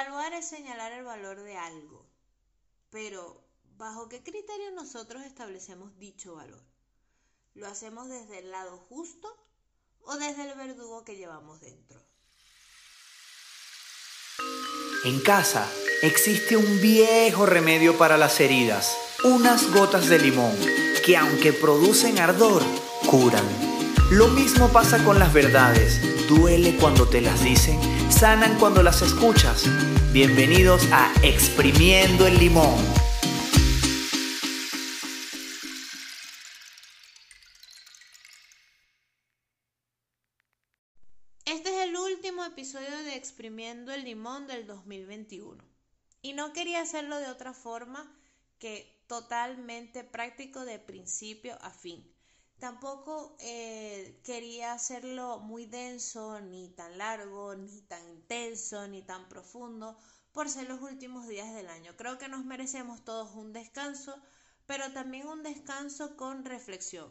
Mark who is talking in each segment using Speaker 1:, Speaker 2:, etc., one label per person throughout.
Speaker 1: Evaluar es señalar el valor de algo, pero ¿bajo qué criterio nosotros establecemos dicho valor? ¿Lo hacemos desde el lado justo o desde el verdugo que llevamos dentro?
Speaker 2: En casa existe un viejo remedio para las heridas, unas gotas de limón, que aunque producen ardor, curan. Lo mismo pasa con las verdades, duele cuando te las dicen, sanan cuando las escuchas. Bienvenidos a Exprimiendo el Limón.
Speaker 1: Este es el último episodio de Exprimiendo el Limón del 2021. Y no quería hacerlo de otra forma que totalmente práctico de principio a fin. Tampoco eh, quería hacerlo muy denso, ni tan largo, ni tan intenso, ni tan profundo, por ser los últimos días del año. Creo que nos merecemos todos un descanso, pero también un descanso con reflexión.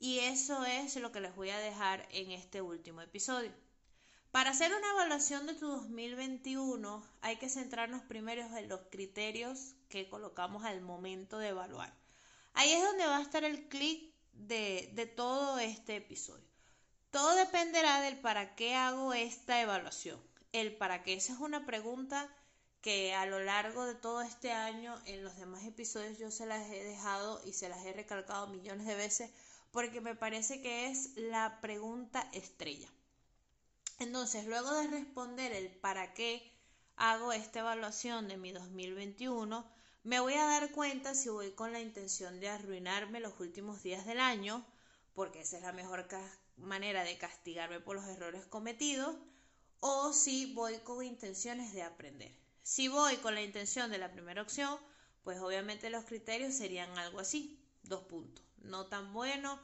Speaker 1: Y eso es lo que les voy a dejar en este último episodio. Para hacer una evaluación de tu 2021 hay que centrarnos primero en los criterios que colocamos al momento de evaluar. Ahí es donde va a estar el clic de, todo este episodio. Todo dependerá del para qué hago esta evaluación. El para qué, esa es una pregunta que a lo largo de todo este año en los demás episodios yo se las he dejado y se las he recalcado millones de veces porque me parece que es la pregunta estrella. Entonces, luego de responder el para qué hago esta evaluación de mi 2021, me voy a dar cuenta si voy con la intención de arruinarme los últimos días del año, porque esa es la mejor manera de castigarme por los errores cometidos, o si voy con intenciones de aprender. Si voy con la intención de la primera opción, pues obviamente los criterios serían algo así, dos puntos, no tan bueno,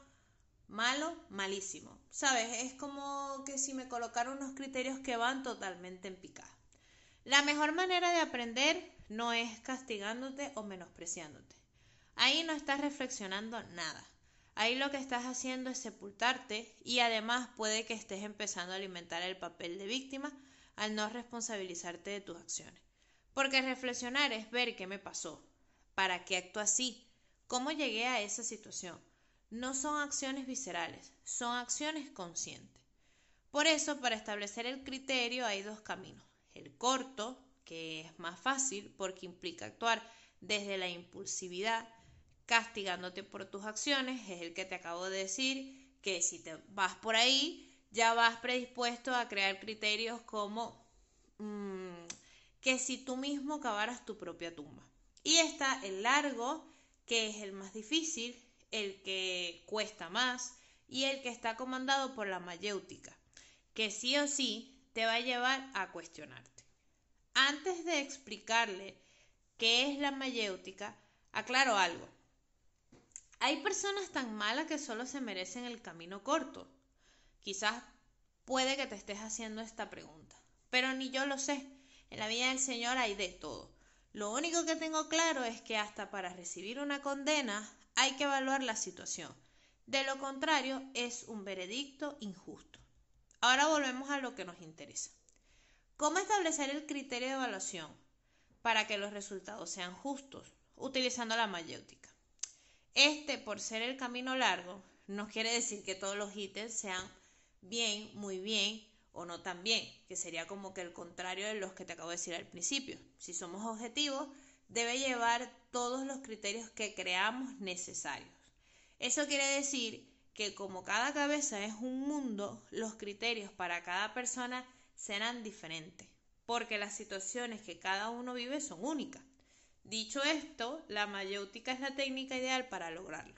Speaker 1: malo, malísimo. ¿Sabes? Es como que si me colocaron unos criterios que van totalmente en picada. La mejor manera de aprender no es castigándote o menospreciándote. Ahí no estás reflexionando nada. Ahí lo que estás haciendo es sepultarte y además puede que estés empezando a alimentar el papel de víctima al no responsabilizarte de tus acciones. Porque reflexionar es ver qué me pasó, para qué actúo así, cómo llegué a esa situación no son acciones viscerales, son acciones conscientes. Por eso, para establecer el criterio hay dos caminos. El corto, que es más fácil porque implica actuar desde la impulsividad, castigándote por tus acciones, es el que te acabo de decir, que si te vas por ahí, ya vas predispuesto a crear criterios como mm, que si tú mismo cavaras tu propia tumba. Y está el largo, que es el más difícil, el que cuesta más y el que está comandado por la mayéutica, que sí o sí te va a llevar a cuestionarte. Antes de explicarle qué es la mayéutica, aclaro algo. Hay personas tan malas que solo se merecen el camino corto. Quizás puede que te estés haciendo esta pregunta, pero ni yo lo sé. En la vida del Señor hay de todo. Lo único que tengo claro es que hasta para recibir una condena hay que evaluar la situación. De lo contrario, es un veredicto injusto. Ahora volvemos a lo que nos interesa. ¿Cómo establecer el criterio de evaluación para que los resultados sean justos? Utilizando la mayéutica. Este, por ser el camino largo, no quiere decir que todos los ítems sean bien, muy bien o no tan bien, que sería como que el contrario de los que te acabo de decir al principio. Si somos objetivos, debe llevar todos los criterios que creamos necesarios. Eso quiere decir que como cada cabeza es un mundo, los criterios para cada persona serán diferentes, porque las situaciones que cada uno vive son únicas. Dicho esto, la mayéutica es la técnica ideal para lograrlo.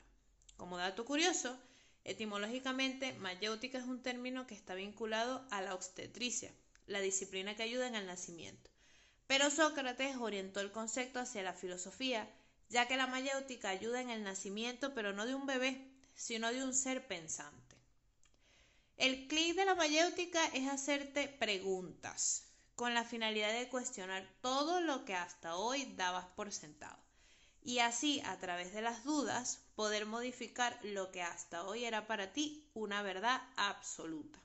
Speaker 1: Como dato curioso, etimológicamente, mayéutica es un término que está vinculado a la obstetricia, la disciplina que ayuda en el nacimiento. Pero Sócrates orientó el concepto hacia la filosofía, ya que la mayéutica ayuda en el nacimiento, pero no de un bebé, sino de un ser pensante. El clic de la mayéutica es hacerte preguntas, con la finalidad de cuestionar todo lo que hasta hoy dabas por sentado, y así, a través de las dudas, poder modificar lo que hasta hoy era para ti una verdad absoluta.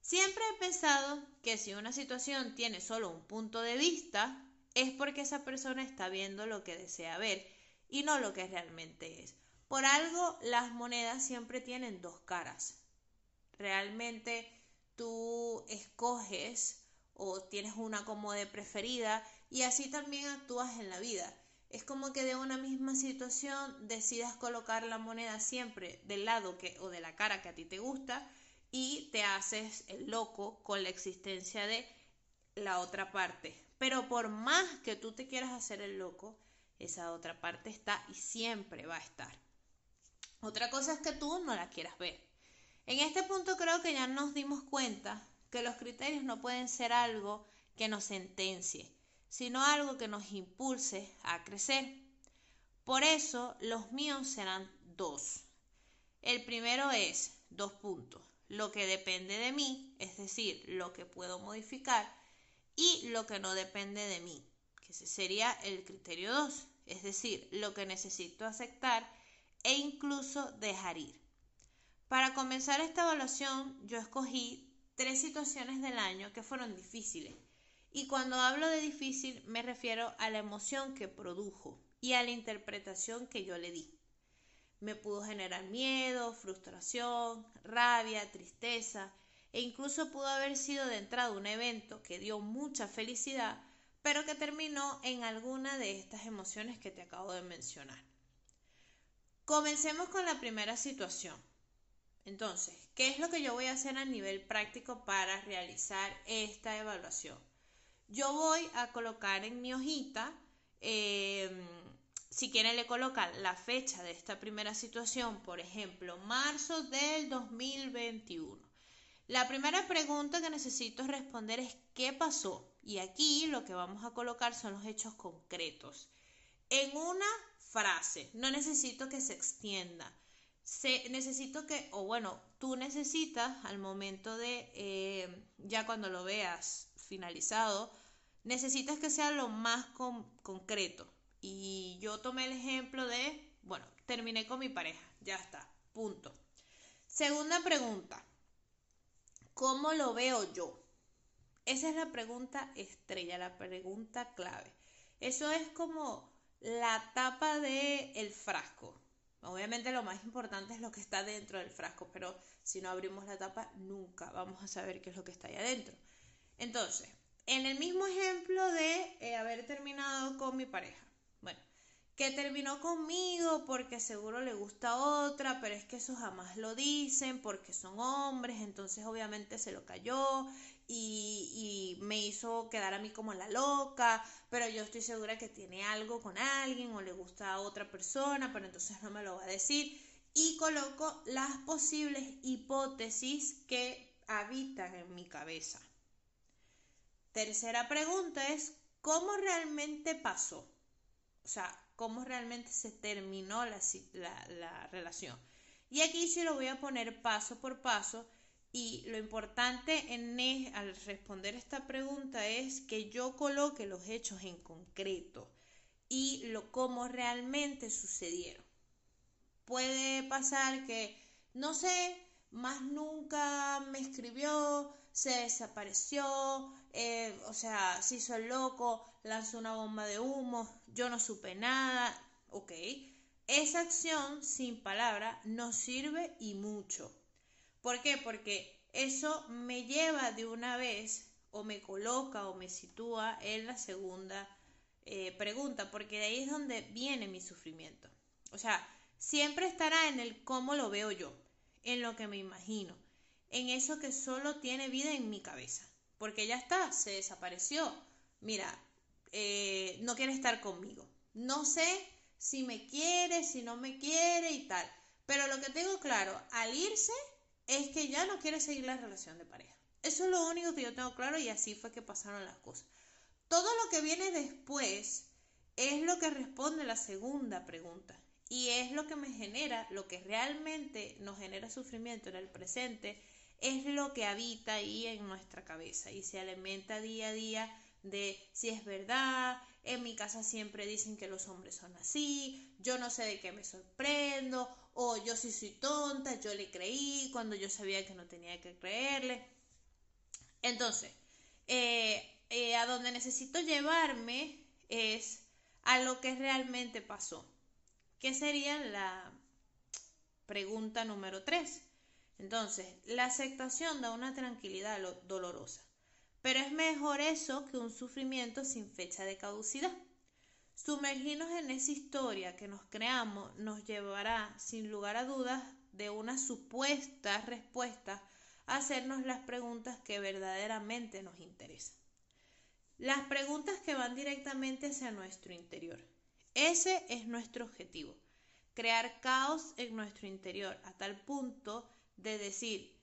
Speaker 1: Siempre he pensado que si una situación tiene solo un punto de vista, es porque esa persona está viendo lo que desea ver y no lo que realmente es. Por algo las monedas siempre tienen dos caras. Realmente tú escoges o tienes una como de preferida y así también actúas en la vida. Es como que de una misma situación decidas colocar la moneda siempre del lado que o de la cara que a ti te gusta y te haces el loco con la existencia de la otra parte. Pero por más que tú te quieras hacer el loco, esa otra parte está y siempre va a estar. Otra cosa es que tú no la quieras ver. En este punto creo que ya nos dimos cuenta que los criterios no pueden ser algo que nos sentencie, sino algo que nos impulse a crecer. Por eso los míos serán dos. El primero es dos puntos, lo que depende de mí, es decir, lo que puedo modificar, y lo que no depende de mí, que ese sería el criterio 2, es decir, lo que necesito aceptar e incluso dejar ir. Para comenzar esta evaluación, yo escogí tres situaciones del año que fueron difíciles. Y cuando hablo de difícil me refiero a la emoción que produjo y a la interpretación que yo le di. Me pudo generar miedo, frustración, rabia, tristeza e incluso pudo haber sido de entrada un evento que dio mucha felicidad, pero que terminó en alguna de estas emociones que te acabo de mencionar. Comencemos con la primera situación. Entonces, ¿qué es lo que yo voy a hacer a nivel práctico para realizar esta evaluación? Yo voy a colocar en mi hojita, em, si quieren le colocar la fecha de esta primera situación, por ejemplo, marzo del 2021. La primera pregunta que necesito responder es ¿qué pasó? Y aquí lo que vamos a colocar son los hechos concretos. En una frase, no necesito que se extienda. Se, necesito que, o bueno, tú necesitas al momento de, eh, ya cuando lo veas finalizado, necesitas que sea lo más concreto. Y yo tomé el ejemplo de, bueno, terminé con mi pareja, ya está, punto. Segunda pregunta, ¿Cómo lo veo yo? Esa es la pregunta estrella, la pregunta clave. Eso es como la tapa del el frasco. Obviamente lo más importante es lo que está dentro del frasco, pero si no abrimos la tapa nunca vamos a saber qué es lo que está ahí adentro. Entonces, en el mismo ejemplo de eh, haber terminado con mi pareja. Bueno, que terminó conmigo porque seguro le gusta otra, pero es que eso jamás lo dicen porque son hombres, entonces obviamente se lo cayó y, me hizo quedar a mí como la loca, pero yo estoy segura que tiene algo con alguien o le gusta a otra persona, pero entonces no me lo va a decir. Y coloco las posibles hipótesis que habitan en mi cabeza. Tercera pregunta es, ¿cómo realmente pasó? O sea, cómo realmente se terminó la, relación. Y aquí sí lo voy a poner paso por paso y lo importante en al responder esta pregunta es que yo coloque los hechos en concreto y lo cómo realmente sucedieron. Puede pasar que, no sé, más nunca me escribió, se desapareció, eh, o sea, se hizo el loco, lanzó una bomba de humo, yo no supe nada, ok. Esa acción sin palabra nos sirve y mucho. ¿Por qué? Porque eso me lleva de una vez o me coloca o me sitúa en la segunda eh, pregunta, porque de ahí es donde viene mi sufrimiento. O sea, siempre estará en el cómo lo veo yo, en lo que me imagino, en eso que solo tiene vida en mi cabeza, porque ya está, se desapareció. Mira, eh, no quiere estar conmigo. No sé si me quiere, si no me quiere y tal. Pero lo que tengo claro al irse es que ya no quiere seguir la relación de pareja. Eso es lo único que yo tengo claro y así fue que pasaron las cosas. Todo lo que viene después es lo que responde la segunda pregunta y es lo que me genera, lo que realmente nos genera sufrimiento en el presente, es lo que habita ahí en nuestra cabeza y se alimenta día a día de si es verdad, en mi casa siempre dicen que los hombres son así, yo no sé de qué me sorprendo, o yo sí soy tonta, yo le creí cuando yo sabía que no tenía que creerle. Entonces, eh, eh, a donde necesito llevarme es a lo que realmente pasó. ¿Qué sería la pregunta número 3? Entonces, la aceptación da una tranquilidad dolorosa, pero es mejor eso que un sufrimiento sin fecha de caducidad. Sumergirnos en esa historia que nos creamos nos llevará, sin lugar a dudas, de una supuesta respuesta a hacernos las preguntas que verdaderamente nos interesan. Las preguntas que van directamente hacia nuestro interior. Ese es nuestro objetivo, crear caos en nuestro interior a tal punto de decir,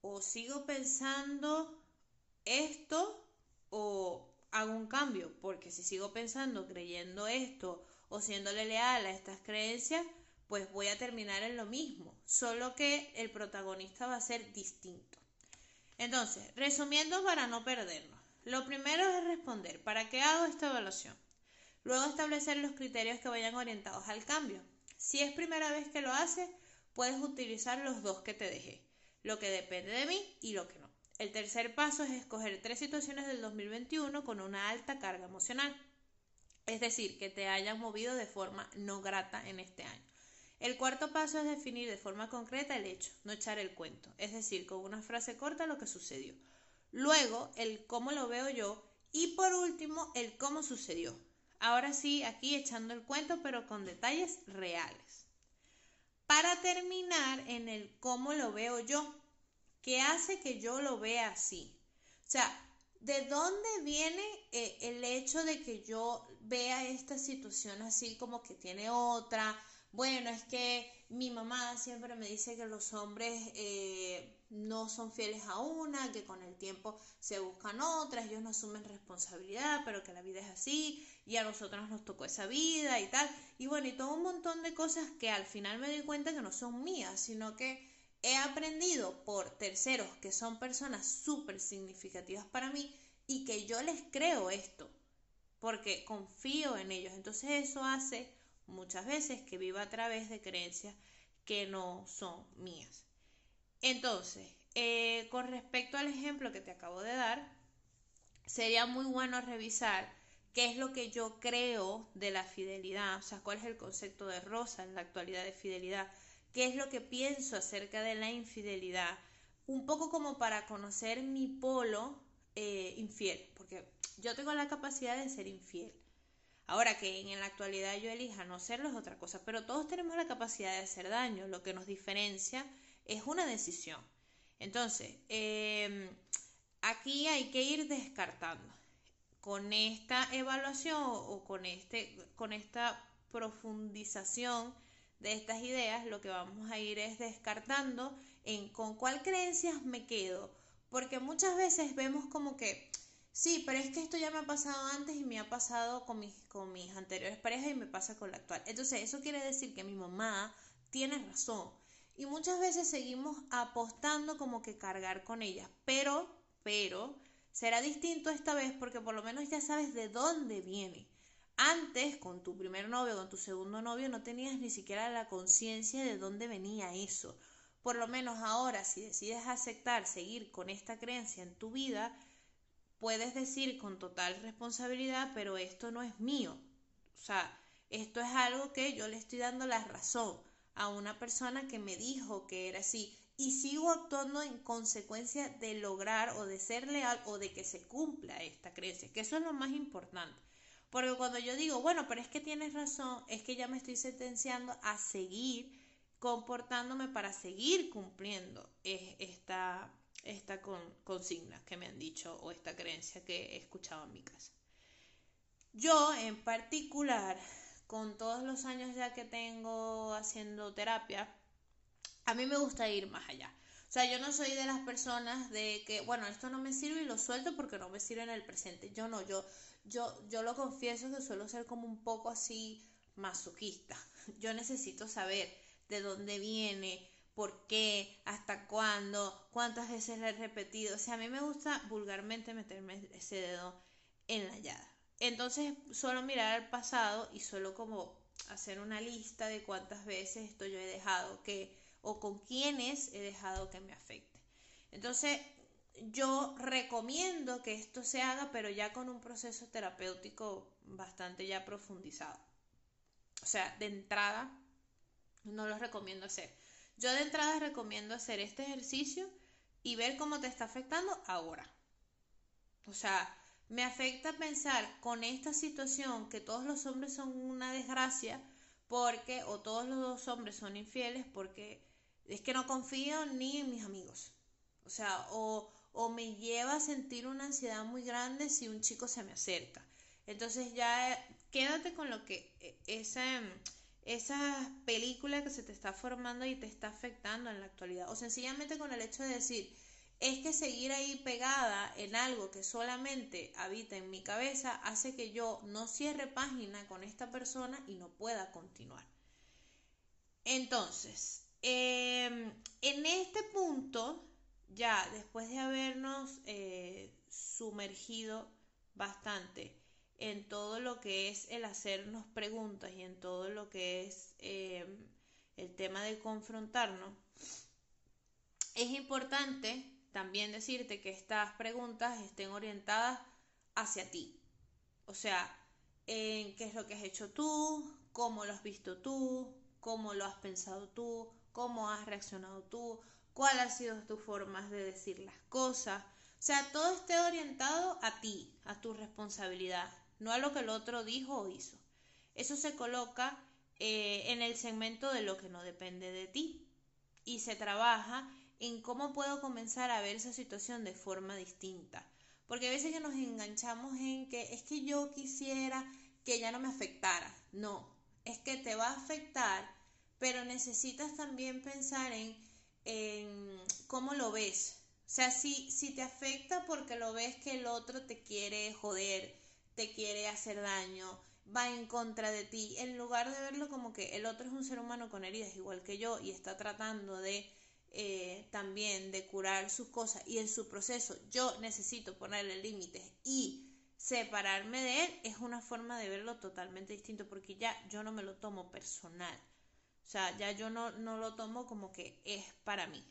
Speaker 1: o sigo pensando esto o hago un cambio, porque si sigo pensando, creyendo esto o siéndole leal a estas creencias, pues voy a terminar en lo mismo, solo que el protagonista va a ser distinto. Entonces, resumiendo para no perdernos, lo primero es responder, ¿para qué hago esta evaluación? Luego establecer los criterios que vayan orientados al cambio. Si es primera vez que lo haces, puedes utilizar los dos que te dejé, lo que depende de mí y lo que no. El tercer paso es escoger tres situaciones del 2021 con una alta carga emocional, es decir, que te hayan movido de forma no grata en este año. El cuarto paso es definir de forma concreta el hecho, no echar el cuento, es decir, con una frase corta lo que sucedió. Luego, el cómo lo veo yo y por último, el cómo sucedió. Ahora sí, aquí echando el cuento, pero con detalles reales para terminar en el cómo lo veo yo, qué hace que yo lo vea así. O sea, ¿de dónde viene eh, el hecho de que yo vea esta situación así como que tiene otra? Bueno, es que mi mamá siempre me dice que los hombres eh, no son fieles a una, que con el tiempo se buscan otras, ellos no asumen responsabilidad, pero que la vida es así y a nosotros nos tocó esa vida y tal. Y bueno, y todo un montón de cosas que al final me doy cuenta que no son mías, sino que he aprendido por terceros que son personas súper significativas para mí y que yo les creo esto, porque confío en ellos. Entonces eso hace muchas veces que viva a través de creencias que no son mías. Entonces, eh, con respecto al ejemplo que te acabo de dar, sería muy bueno revisar qué es lo que yo creo de la fidelidad, o sea, cuál es el concepto de Rosa en la actualidad de fidelidad, qué es lo que pienso acerca de la infidelidad, un poco como para conocer mi polo eh, infiel, porque yo tengo la capacidad de ser infiel. Ahora que en la actualidad yo elija no serlo es otra cosa, pero todos tenemos la capacidad de hacer daño, lo que nos diferencia es una decisión. Entonces, em, aquí hay que ir descartando. Con esta evaluación o con, este, con esta profundización de estas ideas, lo que vamos a ir es descartando en con cuál creencias me quedo. Porque muchas veces vemos como que, sí, pero es que esto ya me ha pasado antes y me ha pasado con mis, con mis anteriores parejas y me pasa con la actual. Entonces, eso quiere decir que mi mamá tiene razón y muchas veces seguimos apostando como que cargar con ellas, pero, pero, será distinto esta vez porque por lo menos ya sabes de dónde viene. Antes, con tu primer novio, con tu segundo novio, no tenías ni siquiera la conciencia de dónde venía eso. Por lo menos ahora, si decides aceptar seguir con esta creencia en tu vida, puedes decir con total responsabilidad, pero esto no es mío. O sea, esto es algo que yo le estoy dando la razón a una persona que me dijo que era así y sigo actuando en consecuencia de lograr o de ser leal o de que se cumpla esta creencia, que eso es lo más importante. Porque cuando yo digo, bueno, pero es que tienes razón, es que ya me estoy sentenciando a seguir comportándome para seguir cumpliendo esta, esta consigna que me han dicho o esta creencia que he escuchado en mi casa. Yo en particular con todos los años ya que tengo haciendo terapia, a mí me gusta ir más allá. O sea, yo no soy de las personas de que, bueno, esto no me sirve y lo suelto porque no me sirve en el presente. Yo no, yo, yo, yo lo confieso que suelo ser como un poco así masoquista. Yo necesito saber de dónde viene, por qué, hasta cuándo, cuántas veces le he repetido. O sea, a mí me gusta vulgarmente meterme ese dedo en la llave. Entonces suelo mirar al pasado y suelo como hacer una lista de cuántas veces esto yo he dejado que o con quiénes he dejado que me afecte. Entonces, yo recomiendo que esto se haga, pero ya con un proceso terapéutico bastante ya profundizado. O sea, de entrada, no lo recomiendo hacer. Yo de entrada recomiendo hacer este ejercicio y ver cómo te está afectando ahora. O sea, me afecta pensar con esta situación que todos los hombres son una desgracia porque, o todos los dos hombres son infieles porque es que no confío ni en mis amigos. O sea, o, o me lleva a sentir una ansiedad muy grande si un chico se me acerca. Entonces ya quédate con lo que e, esa, esa película que se te está formando y te está afectando en la actualidad. O sencillamente con el hecho de decir, es que seguir ahí pegada en algo que solamente habita en mi cabeza hace que yo no cierre página con esta persona y no pueda continuar. Entonces, em, en este punto, ya después de habernos eh, sumergido bastante en todo lo que es el hacernos preguntas y en todo lo que es em, el tema de confrontarnos, es importante también decirte que estas preguntas estén orientadas hacia ti. O sea, en qué es lo que has hecho tú, cómo lo has visto tú, cómo lo has pensado tú, cómo has reaccionado tú, cuáles han sido tus formas de decir las cosas. O sea, todo esté orientado a ti, a tu responsabilidad, no a lo que el otro dijo o hizo. Eso se coloca eh, en el segmento de lo que no depende de ti y se trabaja en cómo puedo comenzar a ver esa situación de forma distinta. Porque a veces que nos enganchamos en que es que yo quisiera que ya no me afectara. No, es que te va a afectar, pero necesitas también pensar en, en cómo lo ves. O sea, si, si te afecta porque lo ves que el otro te quiere joder, te quiere hacer daño, va en contra de ti, en lugar de verlo como que el otro es un ser humano con heridas igual que yo y está tratando de eh, también de curar sus cosas y en su proceso yo necesito ponerle límites y separarme de él es una forma de verlo totalmente distinto porque ya yo no me lo tomo personal. O sea, ya yo no, no lo tomo como que es para mí.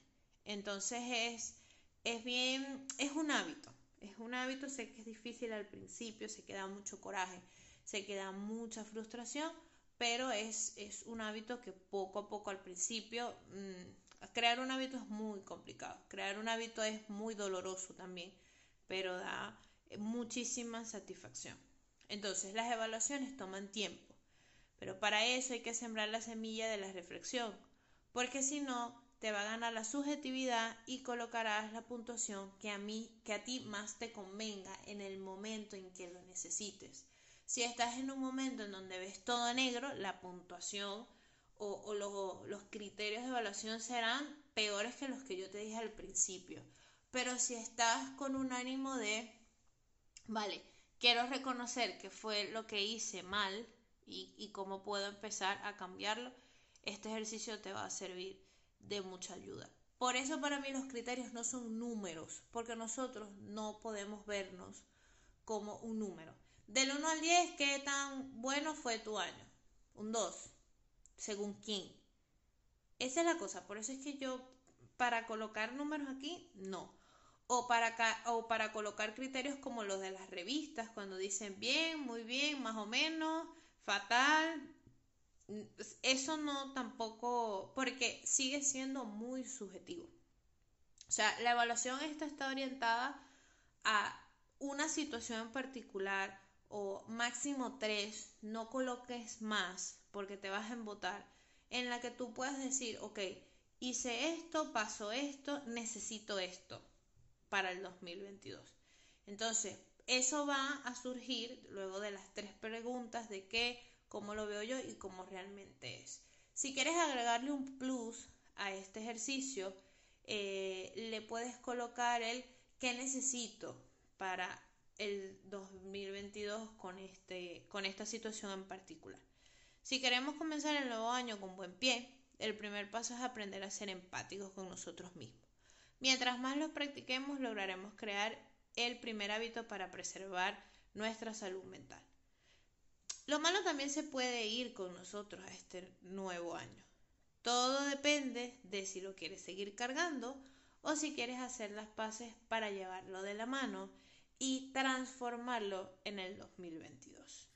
Speaker 1: Entonces es, es bien, es un hábito. Es un hábito, sé que es difícil al principio, se queda mucho coraje, se queda mucha frustración, pero es, es un hábito que poco a poco al principio mm, Crear un hábito es muy complicado, crear un hábito es muy doloroso también, pero da muchísima satisfacción. Entonces, las evaluaciones toman tiempo, pero para eso hay que sembrar la semilla de la reflexión, porque si no, te va a ganar la subjetividad y colocarás la puntuación que a mí, que a ti más te convenga en el momento en que lo necesites. Si estás en un momento en donde ves todo negro, la puntuación o, los criterios de evaluación serán peores que los que yo te dije al principio. Pero si estás con un ánimo de, vale, quiero reconocer que fue lo que hice mal y, cómo puedo empezar a cambiarlo, este ejercicio te va a servir de mucha ayuda. Por eso para mí los criterios no son números, porque nosotros no podemos vernos como un número. Del 1 al 10, ¿qué tan bueno fue tu año? Un 2 según quién. Esa es la cosa, por eso es que yo para colocar números aquí, no. O para, o para colocar criterios como los de las revistas, cuando dicen bien, muy bien, más o menos, fatal. Eso no tampoco, porque sigue siendo muy subjetivo. O sea, la evaluación esta está orientada a una situación en particular o máximo tres, no coloques más porque te vas a embotar, en la que tú puedas decir, ok, hice esto, pasó esto, necesito esto para el 2022. Entonces, eso va a surgir luego de las tres preguntas de qué, cómo lo veo yo y cómo realmente es. Si quieres agregarle un plus a este ejercicio, eh, le puedes colocar el qué necesito para el 2022 con, este, con esta situación en particular. Si queremos comenzar el nuevo año con buen pie, el primer paso es aprender a ser empáticos con nosotros mismos. Mientras más lo practiquemos, lograremos crear el primer hábito para preservar nuestra salud mental. Lo malo también se puede ir con nosotros a este nuevo año. Todo depende de si lo quieres seguir cargando o si quieres hacer las paces para llevarlo de la mano y transformarlo en el 2022.